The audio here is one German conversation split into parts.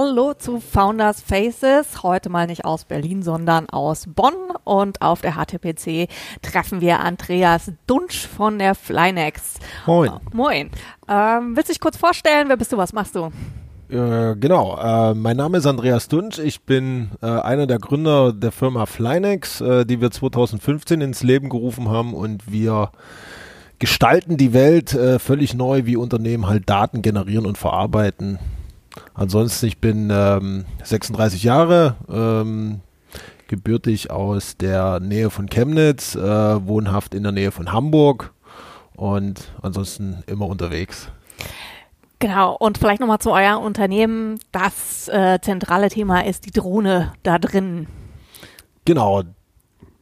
Hallo zu Founders Faces. Heute mal nicht aus Berlin, sondern aus Bonn. Und auf der HTPC treffen wir Andreas Dunsch von der Flynex. Moin. Oh, moin. Ähm, willst du dich kurz vorstellen? Wer bist du? Was machst du? Äh, genau, äh, mein Name ist Andreas Dunsch. Ich bin äh, einer der Gründer der Firma Flynex, äh, die wir 2015 ins Leben gerufen haben und wir gestalten die Welt äh, völlig neu, wie Unternehmen halt Daten generieren und verarbeiten. Ansonsten, ich bin ähm, 36 Jahre, ähm, gebürtig aus der Nähe von Chemnitz, äh, wohnhaft in der Nähe von Hamburg und ansonsten immer unterwegs. Genau, und vielleicht nochmal zu euer Unternehmen. Das äh, zentrale Thema ist die Drohne da drin. Genau,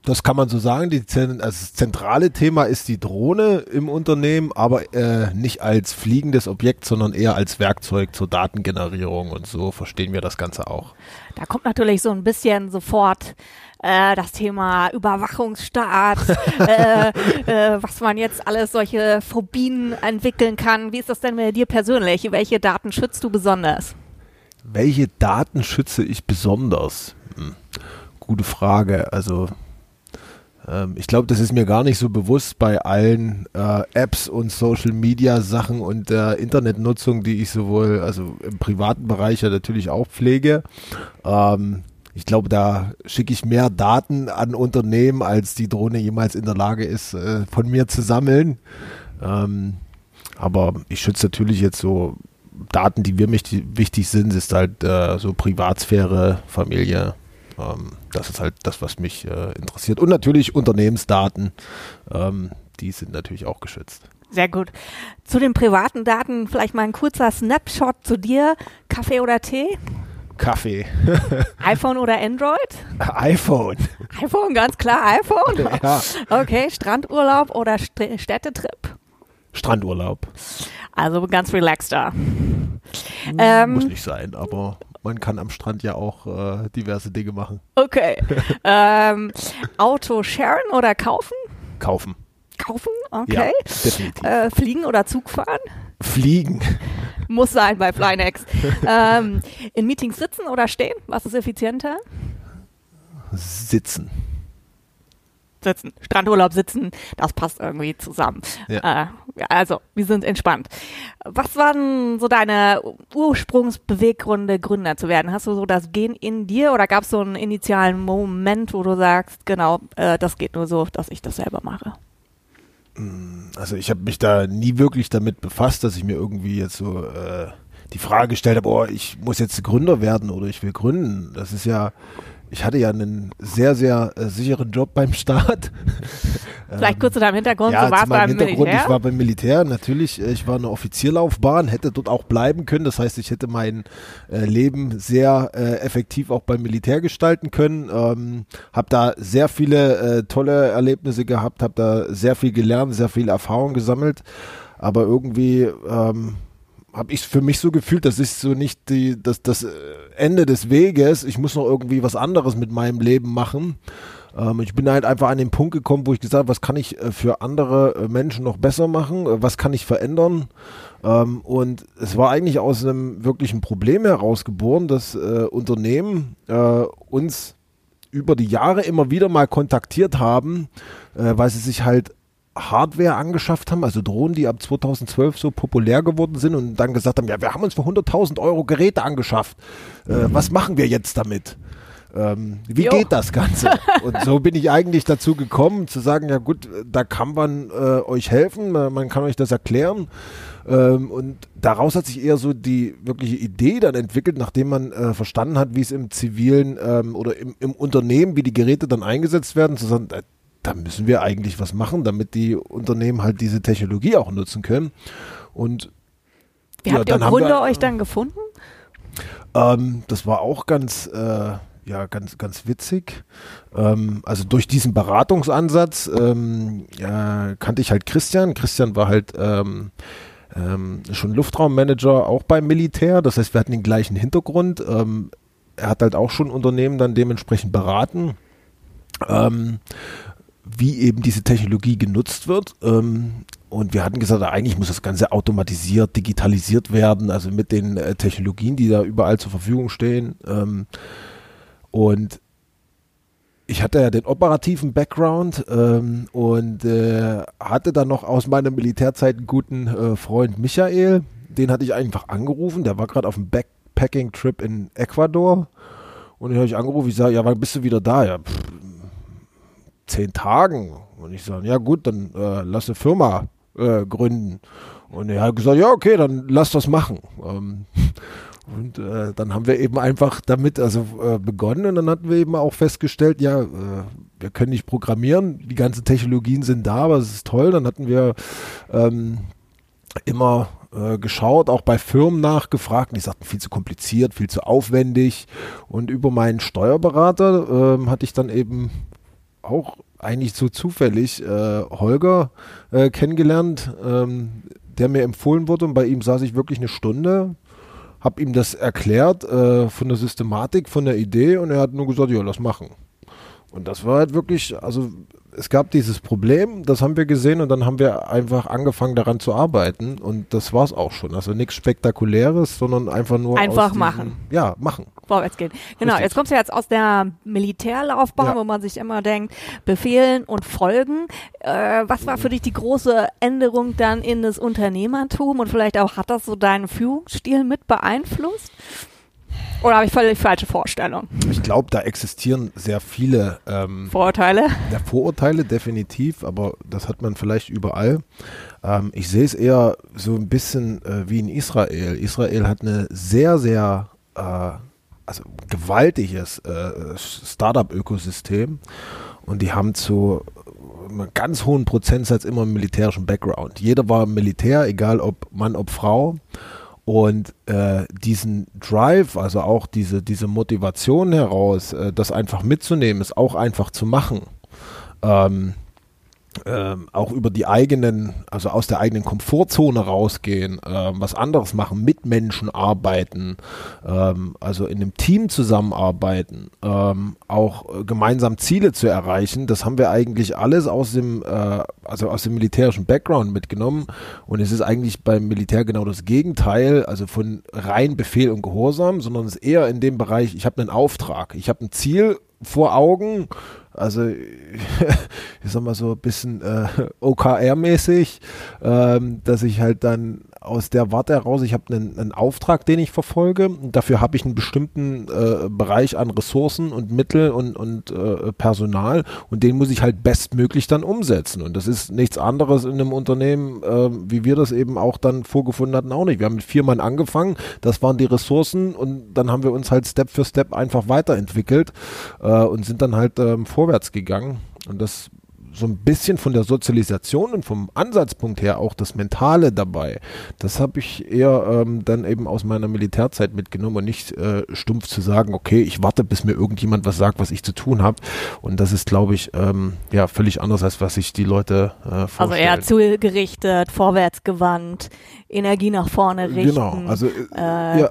das kann man so sagen. Die, also das zentrale Thema ist die Drohne im Unternehmen, aber äh, nicht als fliegendes Objekt, sondern eher als Werkzeug zur Datengenerierung und so verstehen wir das Ganze auch. Da kommt natürlich so ein bisschen sofort äh, das Thema Überwachungsstaat, äh, äh, was man jetzt alles solche Phobien entwickeln kann. Wie ist das denn mit dir persönlich? Welche Daten schützt du besonders? Welche Daten schütze ich besonders? Hm. Gute Frage. Also ich glaube, das ist mir gar nicht so bewusst bei allen äh, Apps und Social Media Sachen und der Internetnutzung, die ich sowohl, also im privaten Bereich ja natürlich auch pflege. Ähm, ich glaube, da schicke ich mehr Daten an Unternehmen, als die Drohne jemals in der Lage ist, äh, von mir zu sammeln. Ähm, aber ich schütze natürlich jetzt so Daten, die mir wichtig sind, ist halt äh, so Privatsphäre, Familie, ähm, das ist halt das, was mich äh, interessiert. Und natürlich Unternehmensdaten, ähm, die sind natürlich auch geschützt. Sehr gut. Zu den privaten Daten vielleicht mal ein kurzer Snapshot zu dir. Kaffee oder Tee? Kaffee. iPhone oder Android? iPhone. iPhone, ganz klar iPhone. Ja. Okay, Strandurlaub oder St Städtetrip? Strandurlaub. Also ganz relaxed da. Ähm, Muss nicht sein, aber man kann am Strand ja auch äh, diverse Dinge machen. Okay. ähm, Auto sharen oder kaufen? Kaufen. Kaufen? Okay. Ja, definitiv. Äh, fliegen oder Zug fahren? Fliegen. Muss sein bei Flynex. ähm, in Meetings sitzen oder stehen? Was ist effizienter? Sitzen sitzen, Strandurlaub sitzen, das passt irgendwie zusammen. Ja. Äh, also, wir sind entspannt. Was waren so deine Ursprungsbeweggründe, Gründer zu werden? Hast du so das Gen in dir oder gab es so einen initialen Moment, wo du sagst, genau, äh, das geht nur so, dass ich das selber mache? Mm, also ich habe mich da nie wirklich damit befasst, dass ich mir irgendwie jetzt so äh, die Frage gestellt habe, oh, ich muss jetzt Gründer werden oder ich will gründen. Das ist ja ich hatte ja einen sehr, sehr äh, sicheren Job beim Staat. Vielleicht kurz zu deinem Hintergrund, ja, du warst beim Hintergrund, Militär? Ich war beim Militär, natürlich. Äh, ich war eine Offizierlaufbahn, hätte dort auch bleiben können. Das heißt, ich hätte mein äh, Leben sehr äh, effektiv auch beim Militär gestalten können. Ähm, habe da sehr viele äh, tolle Erlebnisse gehabt, habe da sehr viel gelernt, sehr viel Erfahrung gesammelt. Aber irgendwie ähm, habe ich für mich so gefühlt, das ist so nicht die, das, das äh, Ende des Weges. Ich muss noch irgendwie was anderes mit meinem Leben machen. Ähm, ich bin halt einfach an den Punkt gekommen, wo ich gesagt habe, was kann ich äh, für andere äh, Menschen noch besser machen? Äh, was kann ich verändern? Ähm, und es war eigentlich aus einem wirklichen Problem herausgeboren, dass äh, Unternehmen äh, uns über die Jahre immer wieder mal kontaktiert haben, weil sie sich halt Hardware angeschafft haben, also Drohnen, die ab 2012 so populär geworden sind und dann gesagt haben, ja, wir haben uns für 100.000 Euro Geräte angeschafft. Äh, was machen wir jetzt damit? Ähm, wie jo. geht das Ganze? Und so bin ich eigentlich dazu gekommen, zu sagen, ja gut, da kann man äh, euch helfen, man kann euch das erklären. Ähm, und daraus hat sich eher so die wirkliche Idee dann entwickelt, nachdem man äh, verstanden hat, wie es im zivilen ähm, oder im, im, Unternehmen, wie die Geräte dann eingesetzt werden, zu sagen, äh, da müssen wir eigentlich was machen, damit die Unternehmen halt diese Technologie auch nutzen können. Und wie ja, habt ihr Gründer wir, euch dann gefunden? Ähm, das war auch ganz, äh, ja, ganz, ganz witzig. Ähm, also durch diesen Beratungsansatz ähm, ja, kannte ich halt Christian. Christian war halt ähm, ähm, schon Luftraummanager auch beim Militär. Das heißt, wir hatten den gleichen Hintergrund. Ähm, er hat halt auch schon Unternehmen dann dementsprechend beraten. Ähm, wie eben diese Technologie genutzt wird. Ähm, und wir hatten gesagt, eigentlich muss das Ganze automatisiert, digitalisiert werden, also mit den äh, Technologien, die da überall zur Verfügung stehen. Ähm, und ich hatte ja den operativen Background ähm, und äh, hatte dann noch aus meiner Militärzeit einen guten äh, Freund Michael. Den hatte ich einfach angerufen. Der war gerade auf einem Backpacking-Trip in Ecuador. Und den habe ich angerufen. Ich sage, ja, wann bist du wieder da? Ja, pff, zehn Tagen. Und ich sage, ja gut, dann äh, lass eine Firma äh, gründen. Und er hat gesagt, ja okay, dann lass das machen. Ähm, und äh, dann haben wir eben einfach damit also äh, begonnen und dann hatten wir eben auch festgestellt, ja, äh, wir können nicht programmieren, die ganzen Technologien sind da, aber es ist toll. Dann hatten wir ähm, immer äh, geschaut, auch bei Firmen nachgefragt die sagten, viel zu kompliziert, viel zu aufwendig. Und über meinen Steuerberater ähm, hatte ich dann eben auch eigentlich so zufällig äh, Holger äh, kennengelernt, ähm, der mir empfohlen wurde und bei ihm saß ich wirklich eine Stunde habe ihm das erklärt äh, von der Systematik, von der Idee und er hat nur gesagt, ja, lass machen. Und das war halt wirklich, also es gab dieses Problem, das haben wir gesehen und dann haben wir einfach angefangen daran zu arbeiten und das war es auch schon. Also nichts Spektakuläres, sondern einfach nur einfach machen. Ja, machen. Vorwärts gehen. Genau, Richtig. jetzt kommst du jetzt aus der Militärlaufbahn, ja. wo man sich immer denkt, befehlen und folgen. Äh, was war für dich die große Änderung dann in das Unternehmertum und vielleicht auch hat das so deinen Führungsstil mit beeinflusst? Oder habe ich völlig falsche Vorstellungen? Ich glaube, da existieren sehr viele ähm, Vorurteile. Der Vorurteile, definitiv, aber das hat man vielleicht überall. Ähm, ich sehe es eher so ein bisschen äh, wie in Israel. Israel hat eine sehr, sehr äh, also gewaltiges äh, Startup-Ökosystem und die haben zu einem ganz hohen Prozentsatz immer einen militärischen Background. Jeder war Militär, egal ob Mann, ob Frau. Und äh, diesen Drive, also auch diese, diese Motivation heraus, äh, das einfach mitzunehmen, ist auch einfach zu machen. Ähm, ähm, auch über die eigenen, also aus der eigenen Komfortzone rausgehen, ähm, was anderes machen, mit Menschen arbeiten, ähm, also in einem Team zusammenarbeiten, ähm, auch äh, gemeinsam Ziele zu erreichen, das haben wir eigentlich alles aus dem, äh, also aus dem militärischen Background mitgenommen. Und es ist eigentlich beim Militär genau das Gegenteil, also von rein Befehl und Gehorsam, sondern es ist eher in dem Bereich, ich habe einen Auftrag, ich habe ein Ziel vor Augen also ich sag mal so ein bisschen äh, OKR-mäßig, ähm, dass ich halt dann aus der Warte heraus, ich habe einen, einen, Auftrag, den ich verfolge. Und dafür habe ich einen bestimmten äh, Bereich an Ressourcen und Mittel und, und äh, Personal und den muss ich halt bestmöglich dann umsetzen. Und das ist nichts anderes in einem Unternehmen, äh, wie wir das eben auch dann vorgefunden hatten, auch nicht. Wir haben mit vier Mann angefangen, das waren die Ressourcen und dann haben wir uns halt Step für Step einfach weiterentwickelt äh, und sind dann halt ähm, vor vorwärts gegangen. Und das so ein bisschen von der Sozialisation und vom Ansatzpunkt her auch das Mentale dabei. Das habe ich eher ähm, dann eben aus meiner Militärzeit mitgenommen und nicht äh, stumpf zu sagen, okay, ich warte, bis mir irgendjemand was sagt, was ich zu tun habe. Und das ist, glaube ich, ähm, ja völlig anders, als was sich die Leute äh, vorstellen. Also eher zielgerichtet, vorwärtsgewandt, Energie nach vorne richten. Genau, also äh, ja.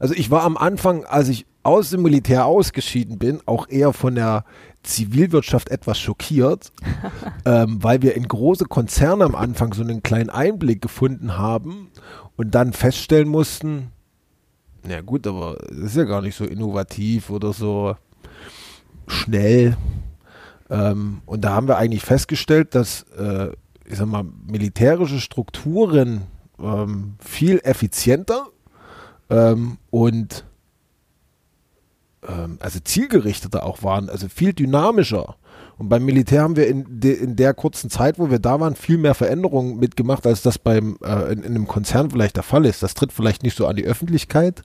Also ich war am Anfang, als ich aus dem Militär ausgeschieden bin, auch eher von der Zivilwirtschaft etwas schockiert, ähm, weil wir in große Konzerne am Anfang so einen kleinen Einblick gefunden haben und dann feststellen mussten, na gut, aber das ist ja gar nicht so innovativ oder so schnell. Ähm, und da haben wir eigentlich festgestellt, dass, äh, ich sag mal, militärische Strukturen ähm, viel effizienter ähm, und ähm, also zielgerichteter auch waren, also viel dynamischer. Und beim Militär haben wir in, de, in der kurzen Zeit, wo wir da waren, viel mehr Veränderungen mitgemacht, als das beim äh, in, in einem Konzern vielleicht der Fall ist. Das tritt vielleicht nicht so an die Öffentlichkeit,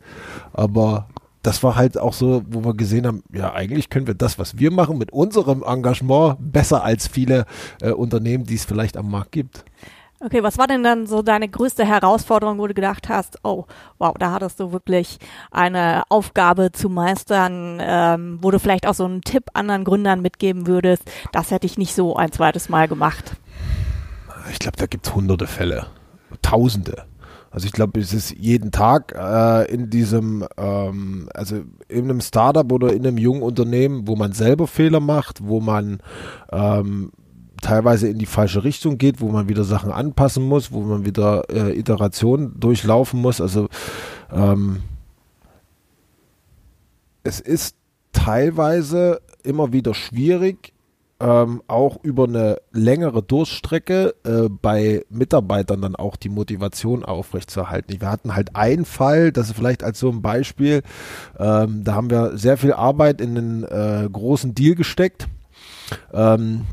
aber das war halt auch so, wo wir gesehen haben, ja, eigentlich können wir das, was wir machen, mit unserem Engagement besser als viele äh, Unternehmen, die es vielleicht am Markt gibt. Okay, was war denn dann so deine größte Herausforderung, wo du gedacht hast, oh, wow, da hattest du wirklich eine Aufgabe zu meistern, ähm, wo du vielleicht auch so einen Tipp anderen Gründern mitgeben würdest, das hätte ich nicht so ein zweites Mal gemacht? Ich glaube, da gibt es hunderte Fälle, tausende. Also ich glaube, es ist jeden Tag äh, in diesem, ähm, also in einem Startup oder in einem jungen Unternehmen, wo man selber Fehler macht, wo man ähm, teilweise in die falsche Richtung geht, wo man wieder Sachen anpassen muss, wo man wieder äh, Iterationen durchlaufen muss. Also ähm, es ist teilweise immer wieder schwierig, ähm, auch über eine längere Durststrecke äh, bei Mitarbeitern dann auch die Motivation aufrechtzuerhalten. Wir hatten halt einen Fall, das ist vielleicht als so ein Beispiel, ähm, da haben wir sehr viel Arbeit in einen äh, großen Deal gesteckt. Ähm,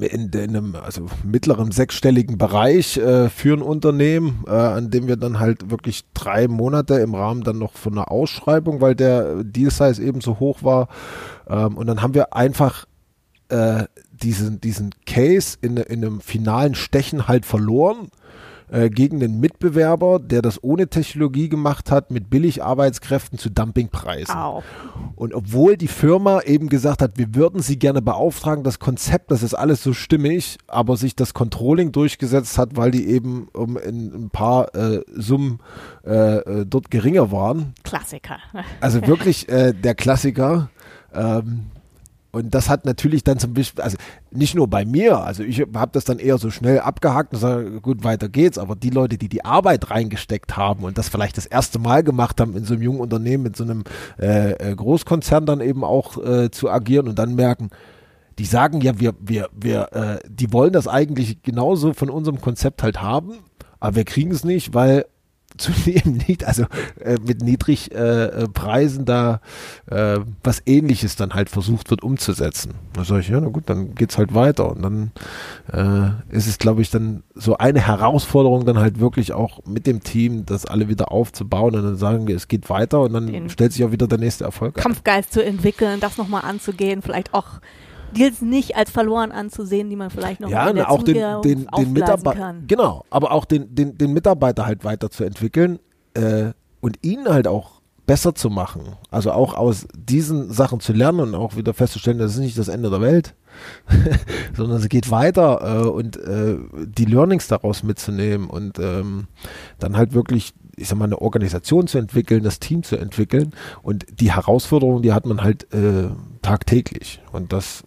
in, in, einem also mittleren sechsstelligen Bereich äh, für ein Unternehmen, äh, an dem wir dann halt wirklich drei Monate im Rahmen dann noch von einer Ausschreibung, weil der Deal Size eben so hoch war. Ähm, und dann haben wir einfach äh, diesen, diesen Case in, in einem finalen Stechen halt verloren äh, gegen den Mitbewerber, der das ohne Technologie gemacht hat, mit Billigarbeitskräften zu Dumpingpreisen. Au. Und obwohl die Firma eben gesagt hat, wir würden sie gerne beauftragen, das Konzept, das ist alles so stimmig, aber sich das Controlling durchgesetzt hat, weil die eben um in ein paar äh, Summen äh, äh dort geringer waren. Klassiker. Also wirklich äh, der Klassiker. Ähm, und das hat natürlich dann zum Beispiel, also nicht nur bei mir, also ich habe das dann eher so schnell abgehakt und sage, gut, weiter geht's, aber die Leute, die die Arbeit reingesteckt haben und das vielleicht das erste Mal gemacht haben, in so einem jungen Unternehmen, mit so einem äh, äh, Großkonzern dann eben auch äh, zu agieren und dann merken, die sagen ja, wir, wir, wir, äh, die wollen das eigentlich genauso von unserem Konzept halt haben, aber wir kriegen es nicht, weil zu nehmen nicht, also äh, mit Niedrigpreisen äh, da äh, was ähnliches dann halt versucht wird umzusetzen. Da sage ich, ja, na gut, dann geht's halt weiter. Und dann äh, ist es, glaube ich, dann so eine Herausforderung, dann halt wirklich auch mit dem Team, das alle wieder aufzubauen und dann sagen wir, es geht weiter und dann Den stellt sich auch wieder der nächste Erfolg Kampfgeist ein. zu entwickeln, das nochmal anzugehen, vielleicht auch Deals nicht als verloren anzusehen, die man vielleicht noch ja, in der auch den, den, den Mitarbeiter genau, aber auch den, den, den Mitarbeiter halt weiterzuentwickeln äh, und ihn halt auch besser zu machen. Also auch aus diesen Sachen zu lernen und auch wieder festzustellen, das ist nicht das Ende der Welt, sondern es geht weiter äh, und äh, die Learnings daraus mitzunehmen und ähm, dann halt wirklich ich sag mal, eine Organisation zu entwickeln, das Team zu entwickeln. Und die Herausforderungen, die hat man halt äh, tagtäglich. Und das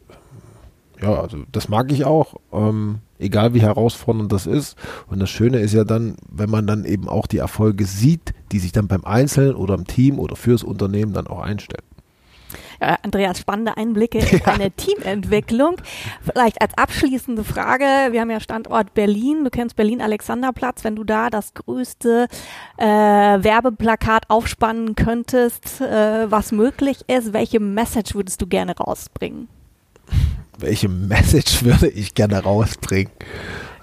ja, also das mag ich auch, ähm, egal wie herausfordernd das ist. Und das Schöne ist ja dann, wenn man dann eben auch die Erfolge sieht, die sich dann beim Einzelnen oder im Team oder fürs Unternehmen dann auch einstellen. Ja, Andreas, spannende Einblicke in eine Teamentwicklung. Vielleicht als abschließende Frage, wir haben ja Standort Berlin, du kennst Berlin-Alexanderplatz, wenn du da das größte äh, Werbeplakat aufspannen könntest, äh, was möglich ist, welche Message würdest du gerne rausbringen? Welche Message würde ich gerne rausbringen?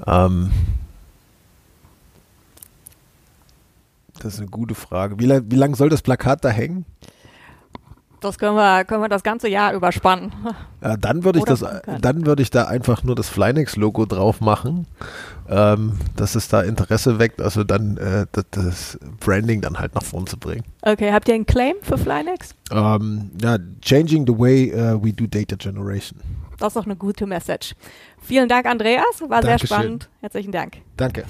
Ähm, das ist eine gute Frage. Wie, wie lange soll das Plakat da hängen? Das können wir, können wir das ganze Jahr überspannen. Ja, dann würde ich das, dann würde ich da einfach nur das Flynex-Logo drauf machen, ähm, dass es da Interesse weckt, also dann äh, das, Branding dann halt nach vorn zu bringen. Okay, habt ihr einen Claim für Flynex? Ähm, ja, changing the way uh, we do data generation. Das ist doch eine gute Message. Vielen Dank, Andreas. War Dankeschön. sehr spannend. Herzlichen Dank. Danke.